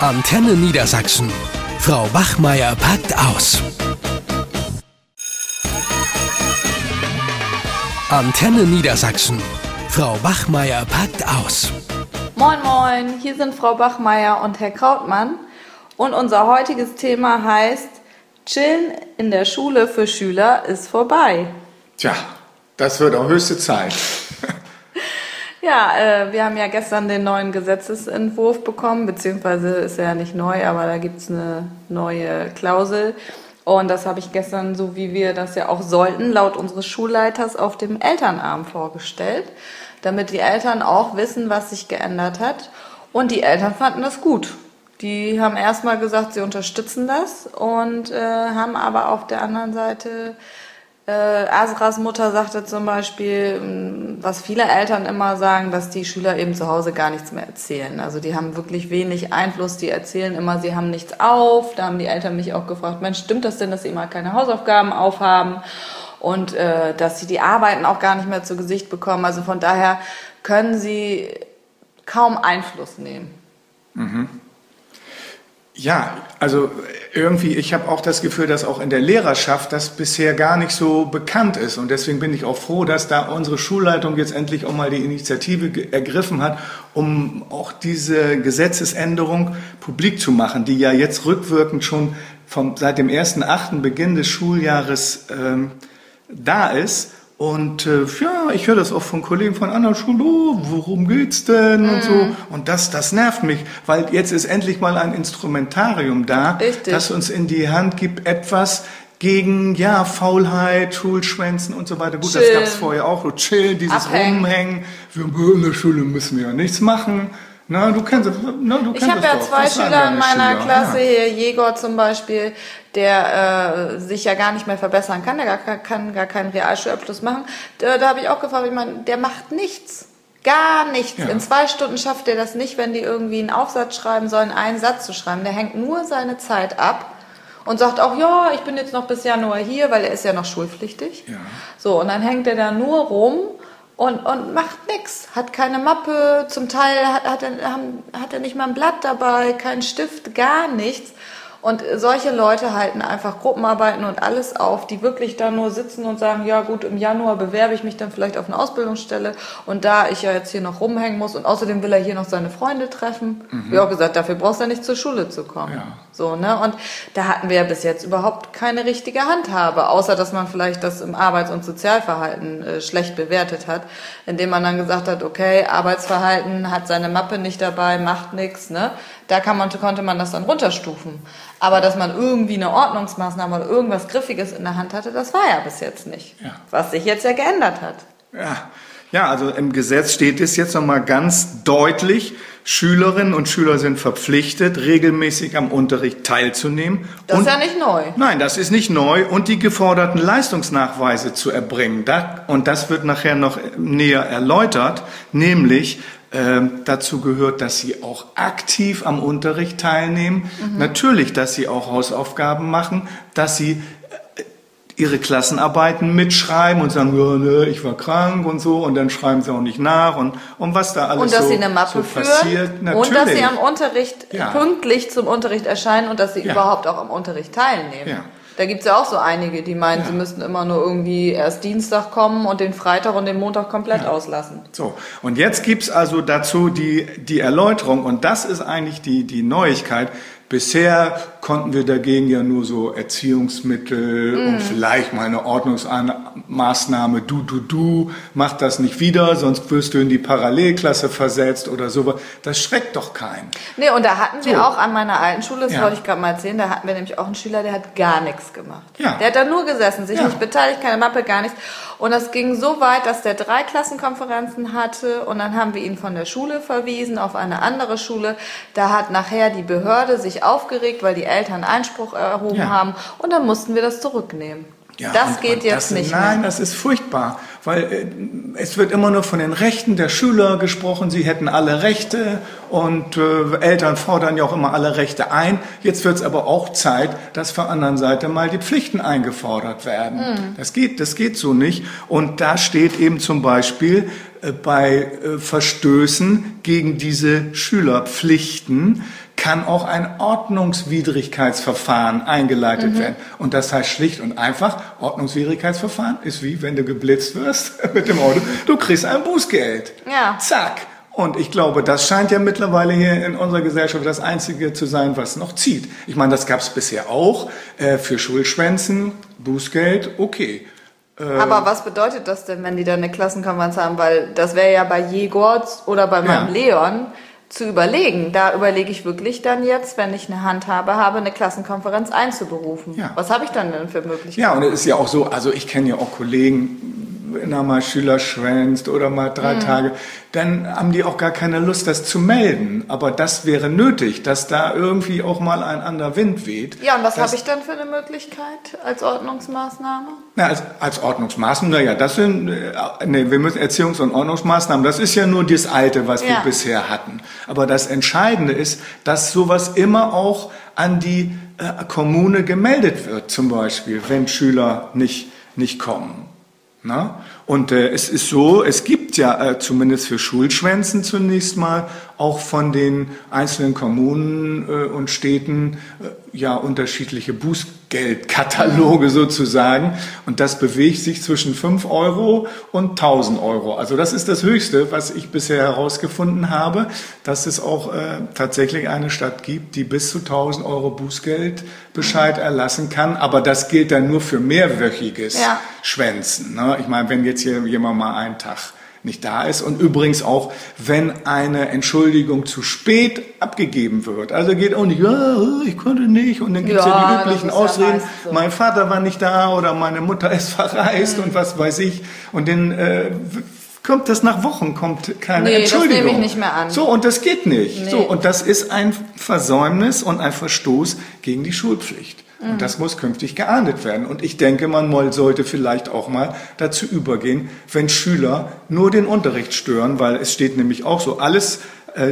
Antenne Niedersachsen. Frau Wachmeier packt aus. Antenne Niedersachsen. Frau Wachmeier packt aus. Moin, moin, hier sind Frau Bachmeier und Herr Krautmann. Und unser heutiges Thema heißt, Chillen in der Schule für Schüler ist vorbei. Tja, das wird auch höchste Zeit. Ja, äh, wir haben ja gestern den neuen Gesetzesentwurf bekommen, beziehungsweise ist er ja nicht neu, aber da gibt's eine neue Klausel. Und das habe ich gestern, so wie wir das ja auch sollten, laut unseres Schulleiters auf dem Elternabend vorgestellt, damit die Eltern auch wissen, was sich geändert hat. Und die Eltern fanden das gut. Die haben erstmal gesagt, sie unterstützen das und äh, haben aber auf der anderen Seite äh, Asras Mutter sagte zum Beispiel, was viele Eltern immer sagen, dass die Schüler eben zu Hause gar nichts mehr erzählen. Also die haben wirklich wenig Einfluss, die erzählen immer, sie haben nichts auf. Da haben die Eltern mich auch gefragt, Mensch, stimmt das denn, dass sie immer keine Hausaufgaben aufhaben? Und äh, dass sie die Arbeiten auch gar nicht mehr zu Gesicht bekommen. Also von daher können sie kaum Einfluss nehmen. Ja, also irgendwie, ich habe auch das Gefühl, dass auch in der Lehrerschaft das bisher gar nicht so bekannt ist. Und deswegen bin ich auch froh, dass da unsere Schulleitung jetzt endlich auch mal die Initiative ergriffen hat, um auch diese Gesetzesänderung publik zu machen, die ja jetzt rückwirkend schon vom, seit dem 1.8. Beginn des Schuljahres ähm, da ist. Und äh, ja, ich höre das auch von Kollegen von anderen Schulen, oh, worum geht's denn und so. Und das, das nervt mich, weil jetzt ist endlich mal ein Instrumentarium da, Richtig. das uns in die Hand gibt, etwas gegen ja Faulheit, Schulschwänzen und so weiter. Gut, das Chillen. gab's vorher auch, so chill, dieses Abhängen. Rumhängen. Wir in der Schule müssen wir ja nichts machen. Na, du kennst. Na, du Ich kennst habe das ja doch. zwei Schüler in meiner Schüler? Klasse, hier Jegor zum Beispiel, der äh, sich ja gar nicht mehr verbessern kann, der gar, kann gar keinen Realschulabschluss machen. Da, da habe ich auch gefragt, ich meine, der macht nichts. Gar nichts. Ja. In zwei Stunden schafft er das nicht, wenn die irgendwie einen Aufsatz schreiben sollen, einen Satz zu schreiben. Der hängt nur seine Zeit ab und sagt auch, ja, ich bin jetzt noch bis Januar hier, weil er ist ja noch schulpflichtig. Ja. So, und dann hängt er da nur rum und, und macht nichts. Hat keine Mappe, zum Teil hat, hat, er, haben- hat er nicht mal ein Blatt dabei, keinen Stift, gar nichts. Und solche Leute halten einfach Gruppenarbeiten und alles auf, die wirklich da nur sitzen und sagen, ja gut, im Januar bewerbe ich mich dann vielleicht auf eine Ausbildungsstelle und da ich ja jetzt hier noch rumhängen muss und außerdem will er hier noch seine Freunde treffen. Wie auch gesagt, dafür brauchst du ja nicht zur Schule zu kommen. Ja. So, ne? Und da hatten wir ja bis jetzt überhaupt keine richtige Handhabe, außer dass man vielleicht das im Arbeits- und Sozialverhalten äh, schlecht bewertet hat, indem man dann gesagt hat, okay, Arbeitsverhalten hat seine Mappe nicht dabei, macht nichts, ne? Da kann man, konnte man das dann runterstufen. Aber dass man irgendwie eine Ordnungsmaßnahme oder irgendwas Griffiges in der Hand hatte, das war ja bis jetzt nicht. Ja. Was sich jetzt ja geändert hat. Ja. ja, also im Gesetz steht es jetzt nochmal ganz deutlich, Schülerinnen und Schüler sind verpflichtet, regelmäßig am Unterricht teilzunehmen. Das und ist ja nicht neu. Nein, das ist nicht neu und die geforderten Leistungsnachweise zu erbringen. Und das wird nachher noch näher erläutert, nämlich ähm, dazu gehört, dass sie auch aktiv am Unterricht teilnehmen. Natürlich, dass sie auch Hausaufgaben machen, dass sie äh, ihre Klassenarbeiten mitschreiben und sagen, ja, ne, ich war krank und so, und dann schreiben sie auch nicht nach und, und was da alles Und dass so, sie eine Mappe so passiert. führen und dass sie Natürlich. am Unterricht Ja. pünktlich zum Unterricht erscheinen und dass sie Ja. überhaupt auch am Unterricht teilnehmen. Ja. Da gibt's ja auch so einige, die meinen, Ja. sie müssten immer nur irgendwie erst Dienstag kommen und den Freitag und den Montag komplett auslassen. So, und jetzt gibt's also dazu die, die Erläuterung, und das ist eigentlich die, die Neuigkeit. Bisher konnten wir dagegen ja nur so Erziehungsmittel Mhm. und vielleicht mal eine Ordnungsmaßnahme, du, du, du, mach das nicht wieder, sonst wirst du in die Parallelklasse versetzt oder sowas. Das schreckt doch keinen. Nee, und da hatten wir So. auch an meiner alten Schule, das Ja. wollte ich gerade mal erzählen, da hatten wir nämlich auch einen Schüler, der hat gar nichts gemacht. Ja. Der hat da nur gesessen, sich Ja. nicht beteiligt, keine Mappe, gar nichts. Und das ging so weit, dass der drei Klassenkonferenzen hatte und dann haben wir ihn von der Schule verwiesen auf eine andere Schule. Da hat nachher die Behörde sich aufgeregt, weil die Eltern Einspruch erhoben Ja. haben und dann mussten wir das zurücknehmen. Ja, das und- geht und jetzt das, nicht Nein, mehr. das ist furchtbar, weil äh, es wird immer nur von den Rechten der Schüler gesprochen, sie hätten alle Rechte und äh, Eltern fordern ja auch immer alle Rechte ein. Jetzt wird es aber auch Zeit, dass von anderen Seite mal die Pflichten eingefordert werden. Hm. Das geht, das geht so nicht. Und da steht eben zum Beispiel äh, bei äh, Verstößen gegen diese Schülerpflichten kann auch ein Ordnungswidrigkeitsverfahren eingeleitet Mhm. werden. Und das heißt schlicht und einfach, Ordnungswidrigkeitsverfahren ist wie wenn du geblitzt wirst mit dem Auto. Du kriegst ein Bußgeld. Ja. Zack. Und ich glaube, das scheint ja mittlerweile hier in unserer Gesellschaft das Einzige zu sein, was noch zieht. Ich meine, das gab es bisher auch äh, für Schulschwänzen, Bußgeld, okay. Aber was bedeutet das denn, wenn die dann eine Klassenkonferenz haben? Weil das wäre ja bei Jegorz oder bei meinem Ja. Leon zu überlegen. Da überlege ich wirklich dann jetzt, wenn ich eine Handhabe habe, eine Klassenkonferenz einzuberufen. Ja. Was habe ich dann denn für Möglichkeiten? Ja, und es ist ja auch so, also ich kenne ja auch Kollegen, wenn da mal Schüler schwänzt oder mal drei Mhm. Tage, dann haben die auch gar keine Lust, das zu melden. Aber das wäre nötig, dass da irgendwie auch mal ein anderer Wind weht. Ja, und was habe ich dann für eine Möglichkeit als Ordnungsmaßnahme? Na, als, als Ordnungsmaßnahmen, naja, das sind, äh, nee, wir müssen Erziehungs- und Ordnungsmaßnahmen, das ist ja nur das Alte, was wir Ja. bisher hatten. Aber das Entscheidende ist, dass sowas immer auch an die äh, Kommune gemeldet wird, zum Beispiel, wenn Schüler nicht, nicht kommen. Na? Und äh, es ist so, es gibt ja äh, zumindest für Schulschwänzen zunächst mal auch von den einzelnen Kommunen äh, und Städten äh, ja unterschiedliche Bußgeldkataloge sozusagen. Und das bewegt sich zwischen 5 Euro und 1000 Euro. Also das ist das Höchste, was ich bisher herausgefunden habe, dass es auch äh, tatsächlich eine Stadt gibt, die bis zu 1000 Euro Bußgeldbescheid erlassen kann. Aber das gilt dann nur für mehrwöchiges Ja. Schwänzen. Ne? Ich meine, wenn jetzt hier jemand mal einen Tag nicht da ist und übrigens auch, wenn eine Entschuldigung zu spät abgegeben wird. Also geht auch nicht, ja, ich konnte nicht und dann gibt es ja, Ja, die üblichen Ausreden, so. mein Vater war nicht da oder meine Mutter ist verreist Mhm. und was weiß ich und dann äh, kommt das nach Wochen, kommt keine Nee, das Entschuldigung. nehme ich nicht mehr an. So, und das geht nicht. Nee. So, und das ist ein Versäumnis und ein Verstoß gegen die Schulpflicht. Mhm. Und das muss künftig geahndet werden. Und ich denke, man moll- sollte vielleicht auch mal dazu übergehen, wenn Schüler nur den Unterricht stören, weil es steht nämlich auch so, alles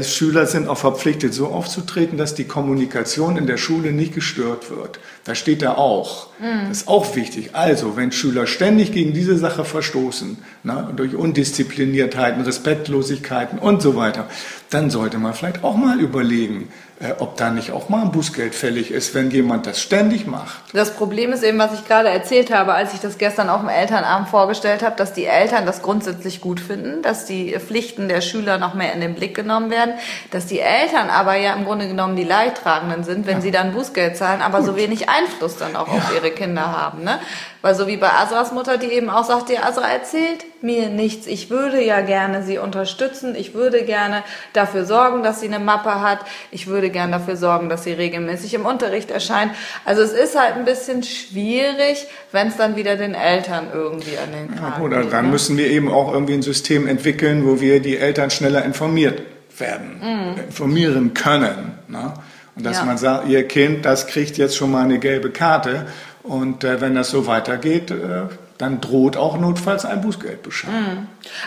Schüler sind auch verpflichtet, so aufzutreten, dass die Kommunikation in der Schule nicht gestört wird. Da steht da auch. Das ist auch wichtig. Also, wenn Schüler ständig gegen diese Sache verstoßen, ne, durch Undiszipliniertheiten, Respektlosigkeiten und so weiter, dann sollte man vielleicht auch mal überlegen, äh, ob da nicht auch mal ein Bußgeld fällig ist, wenn jemand das ständig macht. Das Problem ist eben, was ich gerade erzählt habe, als ich das gestern auf dem Elternabend vorgestellt habe, dass die Eltern das grundsätzlich gut finden, dass die Pflichten der Schüler noch mehr in den Blick genommen werden, dass die Eltern aber ja im Grunde genommen die Leidtragenden sind, wenn sie dann Bußgeld zahlen, aber so wenig Einfluss dann auch auf ihre Kinder haben. Ne? Weil so wie bei Asras Mutter, die eben auch sagte, ja, Asra erzählt mir nichts. Ich würde ja gerne sie unterstützen. Ich würde gerne dafür sorgen, dass sie eine Mappe hat. Ich würde gerne dafür sorgen, dass sie regelmäßig im Unterricht erscheint. Also es ist halt ein bisschen schwierig, wenn es dann wieder den Eltern irgendwie an den Kragen Oder geht, dann ne? müssen wir eben auch irgendwie ein System entwickeln, wo wir die Eltern schneller informiert werden, informieren können. Ne? Und dass Ja. man sagt, ihr Kind, das kriegt jetzt schon mal eine gelbe Karte. Und äh, wenn das so weitergeht, äh, dann droht auch notfalls ein Bußgeldbescheid.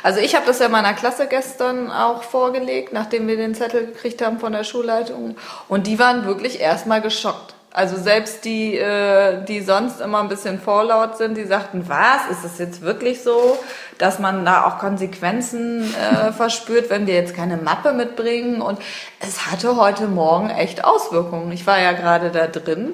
Also ich habe das ja meiner Klasse gestern auch vorgelegt, nachdem wir den Zettel gekriegt haben von der Schulleitung. Und die waren wirklich erstmal geschockt. Also selbst die, äh, die sonst immer ein bisschen vorlaut sind, die sagten, was, ist es jetzt wirklich so, dass man da auch Konsequenzen äh, verspürt, wenn wir jetzt keine Mappe mitbringen? Und es hatte heute Morgen echt Auswirkungen. Ich war ja gerade da drin.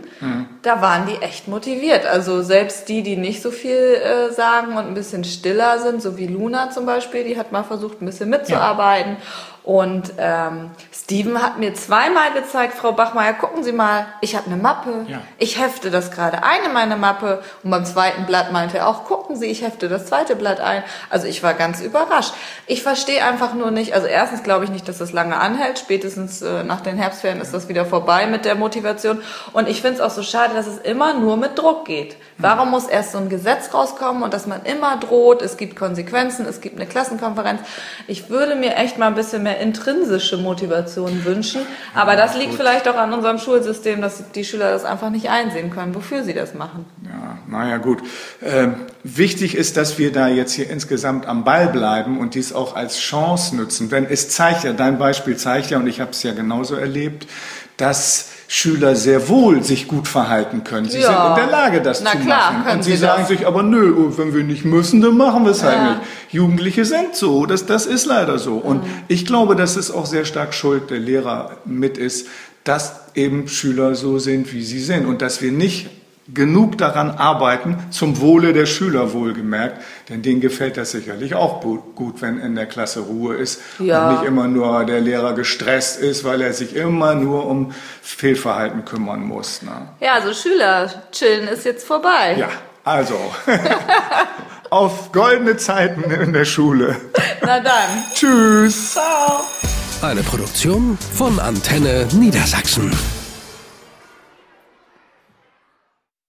Da waren die echt motiviert. Also selbst die, die nicht so viel äh, sagen und ein bisschen stiller sind, so wie Luna zum Beispiel, die hat mal versucht, ein bisschen mitzuarbeiten. Und ähm, Steven hat mir zweimal gezeigt, Frau Bachmeier, gucken Sie mal, ich habe eine Mappe. Ja. Ich hefte das gerade ein in meine Mappe. Und beim zweiten Blatt meinte er auch, gucken Sie, ich hefte das zweite Blatt ein. Also ich war ganz überrascht. Ich verstehe einfach nur nicht, also erstens glaube ich nicht, dass das lange anhält. Spätestens äh, nach den Herbstferien ist das wieder vorbei mit der Motivation. Und ich finde es auch so schade, dass es immer nur mit Druck geht. Warum muss erst so ein Gesetz rauskommen und dass man immer droht, es gibt Konsequenzen, es gibt eine Klassenkonferenz. Ich würde mir echt mal ein bisschen mehr intrinsische Motivation wünschen. Aber das liegt vielleicht auch an unserem Schulsystem, dass die Schüler das einfach nicht einsehen können, wofür sie das machen. Ja, naja, gut. Ähm, wichtig ist, dass wir da jetzt hier insgesamt am Ball bleiben und dies auch als Chance nutzen. Denn es zeigt ja, dein Beispiel zeigt ja, und ich habe es ja genauso erlebt, dass Schüler sehr wohl sich gut verhalten können. Sie Ja. sind in der Lage, das Na zu klar, machen. Und sie, sie sagen das. sich aber, nö, wenn wir nicht müssen, dann machen wir es halt Ja. nicht. Jugendliche sind so, das, das ist leider so. Und Mhm. ich glaube, dass es auch sehr stark Schuld der Lehrer mit ist, dass eben Schüler so sind, wie sie sind und dass wir nicht genug daran arbeiten, zum Wohle der Schüler wohlgemerkt, denn denen gefällt das sicherlich auch gut, wenn in der Klasse Ruhe ist ja. und nicht immer nur der Lehrer gestresst ist, weil er sich immer nur um Fehlverhalten kümmern muss. Ne? Ja, also Schüler chillen ist jetzt vorbei. Ja, also auf goldene Zeiten in der Schule. Na dann. Tschüss. Ciao. Eine Produktion von Antenne Niedersachsen.